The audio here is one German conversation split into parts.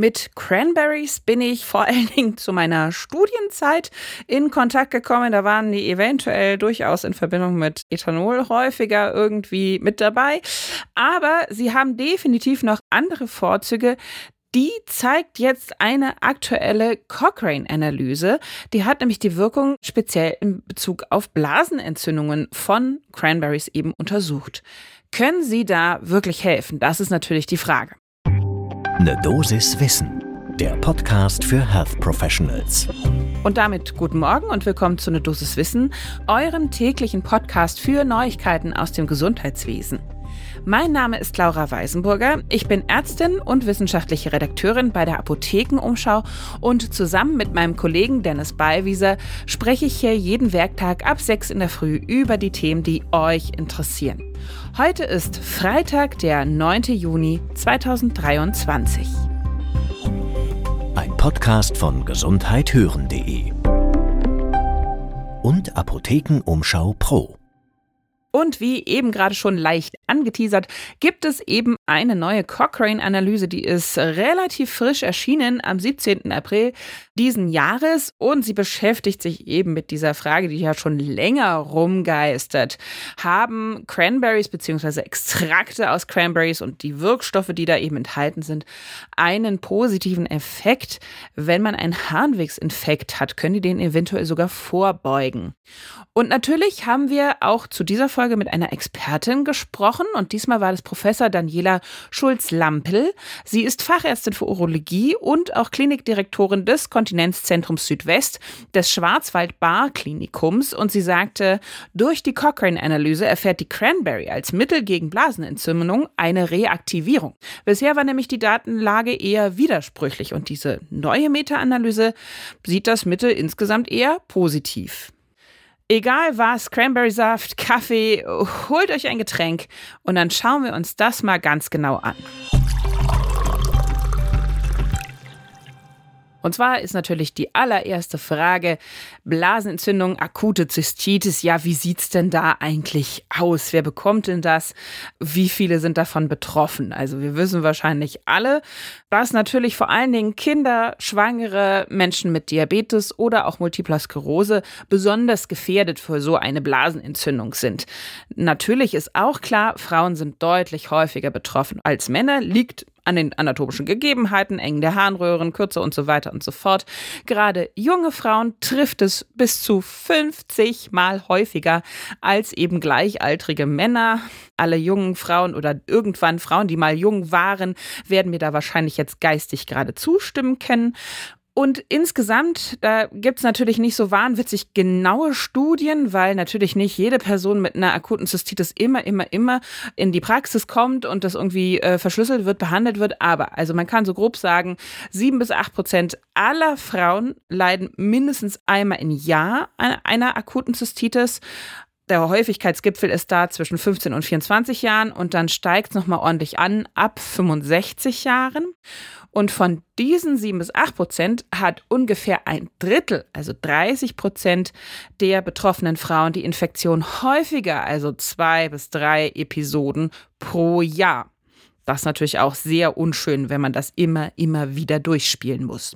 Mit Cranberries bin ich vor allen Dingen zu meiner Studienzeit in Kontakt gekommen. Da waren die eventuell durchaus in Verbindung mit Ethanol häufiger irgendwie mit dabei. Aber sie haben definitiv noch andere Vorzüge. Die zeigt jetzt eine aktuelle Cochrane-Analyse. Die hat nämlich die Wirkung speziell in Bezug auf Blasenentzündungen von Cranberries eben untersucht. Können sie da wirklich helfen? Das ist natürlich die Frage. Ne Dosis Wissen, der Podcast für Health Professionals. Und damit guten Morgen und willkommen zu Ne Dosis Wissen, eurem täglichen Podcast für Neuigkeiten aus dem Gesundheitswesen. Mein Name ist Laura Weisenburger. Ich bin Ärztin und wissenschaftliche Redakteurin bei der Apothekenumschau und zusammen mit meinem Kollegen Dennis Ballwieser spreche ich hier jeden Werktag ab 6 in der Früh über die Themen, die euch interessieren. Heute ist Freitag, der 9. Juni 2023. Ein Podcast von gesundheithören.de und Apothekenumschau Pro. Und wie eben gerade schon leicht angeteasert, gibt es eben eine neue Cochrane-Analyse, die ist relativ frisch erschienen am 17. April diesen Jahres und sie beschäftigt sich eben mit dieser Frage, die ja schon länger rumgeistert. Haben Cranberries bzw. Extrakte aus Cranberries und die Wirkstoffe, die da eben enthalten sind, einen positiven Effekt, wenn man einen Harnwegsinfekt hat? Können die den eventuell sogar vorbeugen? Und natürlich haben wir auch zu dieser Folge mit einer Expertin gesprochen und diesmal war das Professor Daniela Schulz-Lampel. Sie ist Fachärztin für Urologie und auch Klinikdirektorin des Kontinenzzentrums Südwest des Schwarzwald-Bar-Klinikums und sie sagte, durch die Cochrane-Analyse erfährt die Cranberry als Mittel gegen Blasenentzündung eine Reaktivierung. Bisher war nämlich die Datenlage eher widersprüchlich und diese neue Meta-Analyse sieht das Mittel insgesamt eher positiv. Egal was, Cranberry-Saft, Kaffee, holt euch ein Getränk und dann schauen wir uns das mal ganz genau an. Und zwar ist natürlich die allererste Frage, Blasenentzündung, akute Zystitis, ja, wie sieht's denn da eigentlich aus? Wer bekommt denn das? Wie viele sind davon betroffen? Also wir wissen wahrscheinlich alle, dass natürlich vor allen Dingen Kinder, Schwangere, Menschen mit Diabetes oder auch Multipler Sklerose besonders gefährdet für so eine Blasenentzündung sind. Natürlich ist auch klar, Frauen sind deutlich häufiger betroffen als Männer, liegt an den anatomischen Gegebenheiten, Engen der Harnröhren, Kürze und so weiter und so fort. Gerade junge Frauen trifft es bis zu 50 Mal häufiger als eben gleichaltrige Männer. Alle jungen Frauen oder irgendwann Frauen, die mal jung waren, werden mir da wahrscheinlich jetzt geistig gerade zustimmen können. Und insgesamt, da gibt es natürlich nicht so wahnwitzig genaue Studien, weil natürlich nicht jede Person mit einer akuten Zystitis immer, immer, immer in die Praxis kommt und das irgendwie äh, verschlüsselt wird, behandelt wird. Aber, also man kann so grob sagen, sieben bis acht Prozent aller Frauen leiden mindestens einmal im Jahr an einer akuten Zystitis. Der Häufigkeitsgipfel ist da zwischen 15 und 24 Jahren und dann steigt es nochmal ordentlich an ab 65 Jahren. Und von diesen 7 bis 8 Prozent hat ungefähr ein Drittel, also 30 Prozent der betroffenen Frauen die Infektion häufiger, also zwei bis drei Episoden pro Jahr. Das ist natürlich auch sehr unschön, wenn man das immer, immer wieder durchspielen muss.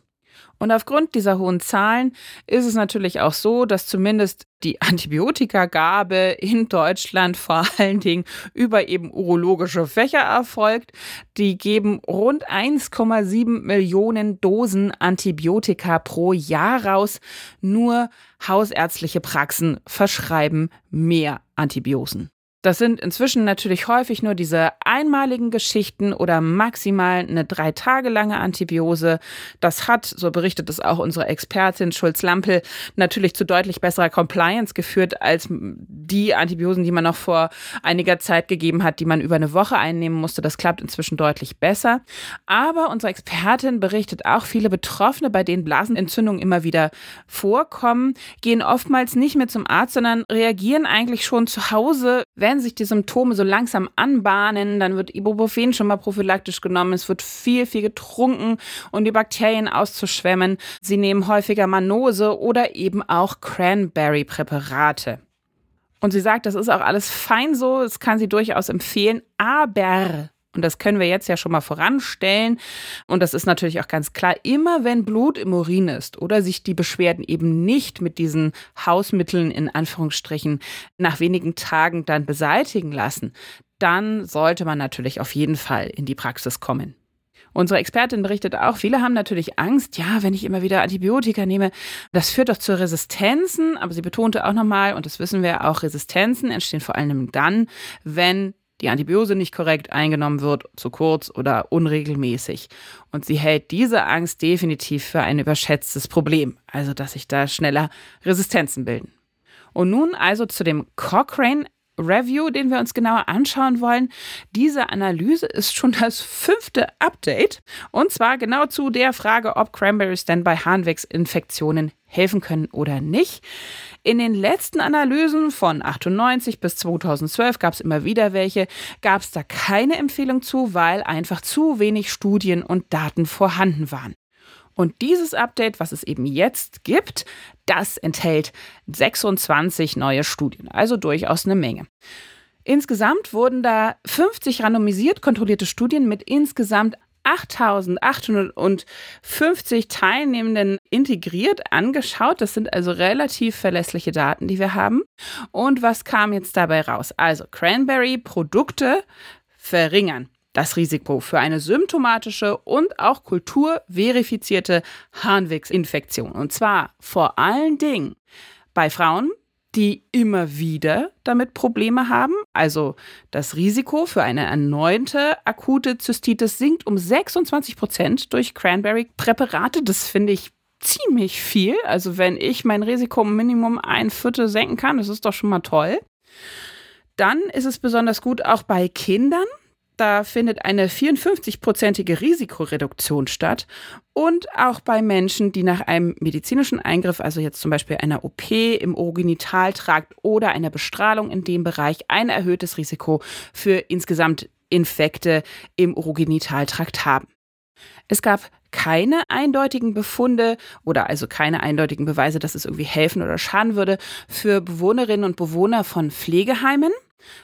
Und aufgrund dieser hohen Zahlen ist es natürlich auch so, dass zumindest die Antibiotikagabe in Deutschland vor allen Dingen über eben urologische Fächer erfolgt. Die geben rund 1,7 Millionen Dosen Antibiotika pro Jahr raus. Nur hausärztliche Praxen verschreiben mehr Antibiosen. Das sind inzwischen natürlich häufig nur diese einmaligen Geschichten oder maximal eine drei Tage lange Antibiose. Das hat, so berichtet es auch unsere Expertin Schulz-Lampel, natürlich zu deutlich besserer Compliance geführt als die Antibiosen, die man noch vor einiger Zeit gegeben hat, die man über eine Woche einnehmen musste. Das klappt inzwischen deutlich besser. Aber unsere Expertin berichtet auch, viele Betroffene, bei denen Blasenentzündungen immer wieder vorkommen, gehen oftmals nicht mehr zum Arzt, sondern reagieren eigentlich schon zu Hause, wenn wenn sich die Symptome so langsam anbahnen, dann wird Ibuprofen schon mal prophylaktisch genommen. Es wird viel, viel getrunken, um die Bakterien auszuschwemmen. Sie nehmen häufiger Manose oder eben auch Cranberry-Präparate. Und sie sagt, das ist auch alles fein so, das kann sie durchaus empfehlen, aber Und das können wir jetzt ja schon mal voranstellen. Und das ist natürlich auch ganz klar, immer wenn Blut im Urin ist oder sich die Beschwerden eben nicht mit diesen Hausmitteln in Anführungsstrichen nach wenigen Tagen dann beseitigen lassen, dann sollte man natürlich auf jeden Fall in die Praxis kommen. Unsere Expertin berichtet auch, viele haben natürlich Angst, ja, wenn ich immer wieder Antibiotika nehme, das führt doch zu Resistenzen. Aber sie betonte auch nochmal, und das wissen wir auch, Resistenzen entstehen vor allem dann, wenn die Antibiose nicht korrekt eingenommen wird, zu kurz oder unregelmäßig. Und sie hält diese Angst definitiv für ein überschätztes Problem, also dass sich da schneller Resistenzen bilden. Und nun also zu dem Cochrane Review, den wir uns genauer anschauen wollen. Diese Analyse ist schon das fünfte Update und zwar genau zu der Frage, ob Cranberries denn bei Harnwegsinfektionen helfen können oder nicht. In den letzten Analysen von 98 bis 2012 gab es immer wieder welche, gab es da keine Empfehlung zu, weil einfach zu wenig Studien und Daten vorhanden waren. Und dieses Update, was es eben jetzt gibt, das enthält 26 neue Studien, also durchaus eine Menge. Insgesamt wurden da 50 randomisiert kontrollierte Studien mit insgesamt 8850 Teilnehmenden integriert angeschaut. Das sind also relativ verlässliche Daten, die wir haben. Und was kam jetzt dabei raus? Also Cranberry-Produkte verringern das Risiko für eine symptomatische und auch kulturverifizierte Harnwegsinfektion. Und zwar vor allen Dingen bei Frauen, die immer wieder damit Probleme haben. Also das Risiko für eine erneute akute Zystitis sinkt um 26 Prozent durch Cranberry-Präparate. Das finde ich ziemlich viel. Also wenn ich mein Risiko Minimum ein Viertel senken kann, das ist doch schon mal toll. Dann ist es besonders gut auch bei Kindern da findet eine 54-prozentige Risikoreduktion statt. Und auch bei Menschen, die nach einem medizinischen Eingriff, also jetzt zum Beispiel einer OP im Urogenitaltrakt oder einer Bestrahlung in dem Bereich, ein erhöhtes Risiko für insgesamt Infekte im Urogenitaltrakt haben. Es gab keine eindeutigen Befunde oder also keine eindeutigen Beweise, dass es irgendwie helfen oder schaden würde für Bewohnerinnen und Bewohner von Pflegeheimen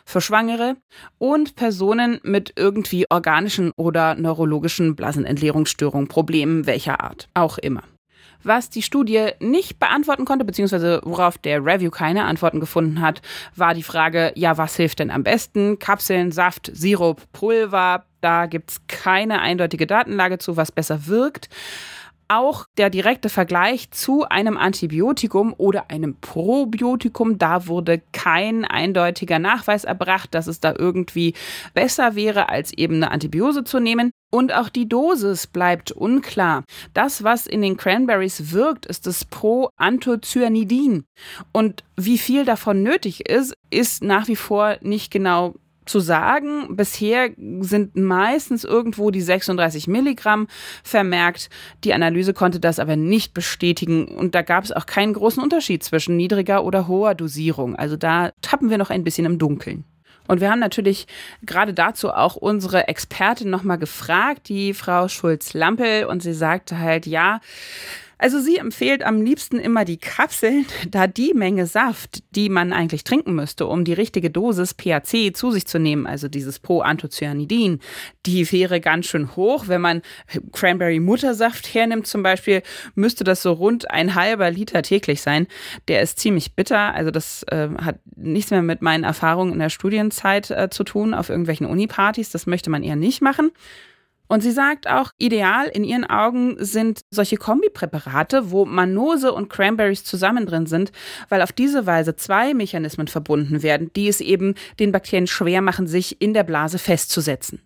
für Schwangere und Personen mit irgendwie organischen oder neurologischen Blasenentleerungsstörungen, Problemen welcher Art auch immer. Was die Studie nicht beantworten konnte, beziehungsweise worauf der Review keine Antworten gefunden hat, war die Frage, ja, was hilft denn am besten? Kapseln, Saft, Sirup, Pulver, da gibt es keine eindeutige Datenlage zu, was besser wirkt. Auch der direkte Vergleich zu einem Antibiotikum oder einem Probiotikum, da wurde kein eindeutiger Nachweis erbracht, dass es da irgendwie besser wäre, als eben eine Antibiose zu nehmen. Und auch die Dosis bleibt unklar. Das, was in den Cranberries wirkt, ist das Pro-Anthocyanidin. Und wie viel davon nötig ist, ist nach wie vor nicht genau zu sagen. Bisher sind meistens irgendwo die 36 Milligramm vermerkt. Die Analyse konnte das aber nicht bestätigen und da gab es auch keinen großen Unterschied zwischen niedriger oder hoher Dosierung. Also da tappen wir noch ein bisschen im Dunkeln. Und wir haben natürlich gerade dazu auch unsere Expertin nochmal gefragt, die Frau Schulz-Lampel, und sie sagte halt, ja, also sie empfiehlt am liebsten immer die Kapseln, da die Menge Saft, die man eigentlich trinken müsste, um die richtige Dosis PAC zu sich zu nehmen, also dieses Pro-Anthocyanidin, die wäre ganz schön hoch. Wenn man Cranberry-Muttersaft hernimmt zum Beispiel, müsste das so rund ein halber Liter täglich sein. Der ist ziemlich bitter, also das äh, hat nichts mehr mit meinen Erfahrungen in der Studienzeit äh, zu tun auf irgendwelchen Uni-Partys. Das möchte man eher nicht machen. Und sie sagt auch, ideal in ihren Augen sind solche Kombipräparate, wo Manose und Cranberries zusammen drin sind, weil auf diese Weise zwei Mechanismen verbunden werden, die es eben den Bakterien schwer machen, sich in der Blase festzusetzen.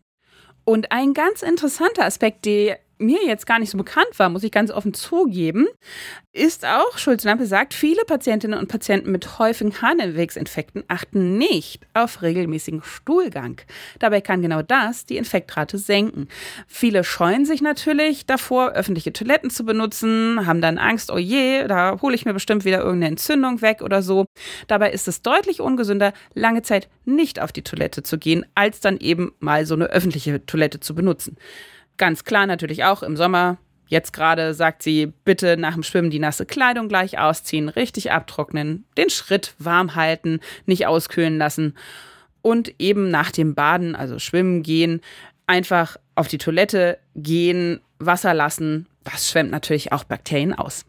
Und ein ganz interessanter Aspekt, der mir jetzt gar nicht so bekannt war, muss ich ganz offen zugeben, ist auch, Schulz-Lampe sagt, viele Patientinnen und Patienten mit häufigen Harnwegsinfekten achten nicht auf regelmäßigen Stuhlgang. Dabei kann genau das die Infektrate senken. Viele scheuen sich natürlich davor, öffentliche Toiletten zu benutzen, haben dann Angst, oh je, da hole ich mir bestimmt wieder irgendeine Entzündung weg oder so. Dabei ist es deutlich ungesünder, lange Zeit nicht auf die Toilette zu gehen, als dann eben mal so eine öffentliche Toilette zu benutzen. Ganz klar natürlich auch im Sommer. Jetzt gerade sagt sie, bitte nach dem Schwimmen die nasse Kleidung gleich ausziehen, richtig abtrocknen, den Schritt warm halten, nicht auskühlen lassen und eben nach dem Baden, also schwimmen gehen, einfach auf die Toilette gehen, Wasser lassen. Das schwemmt natürlich auch Bakterien aus.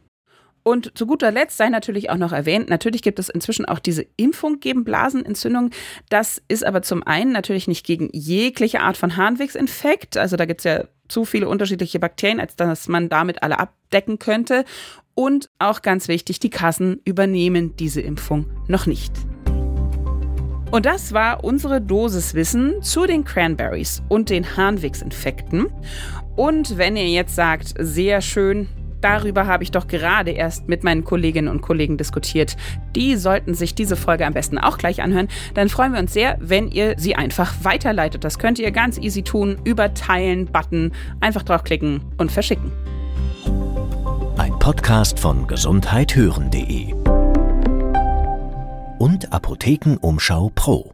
Und zu guter Letzt sei natürlich auch noch erwähnt, natürlich gibt es inzwischen auch diese Impfung gegen Blasenentzündung. Das ist aber zum einen natürlich nicht gegen jegliche Art von Harnwegsinfekt. Also da gibt es ja zu viele unterschiedliche Bakterien, als dass man damit alle abdecken könnte. Und auch ganz wichtig, die Kassen übernehmen diese Impfung noch nicht. Und das war unsere Dosiswissen zu den Cranberries und den Harnwegsinfekten. Und wenn ihr jetzt sagt, sehr schön, Darüber habe ich doch gerade erst mit meinen Kolleginnen und Kollegen diskutiert. Die sollten sich diese Folge am besten auch gleich anhören. Dann freuen wir uns sehr, wenn ihr sie einfach weiterleitet. Das könnt ihr ganz easy tun über Teilen, Button, einfach draufklicken und verschicken. Ein Podcast von gesundheithören.de und Apothekenumschau Pro.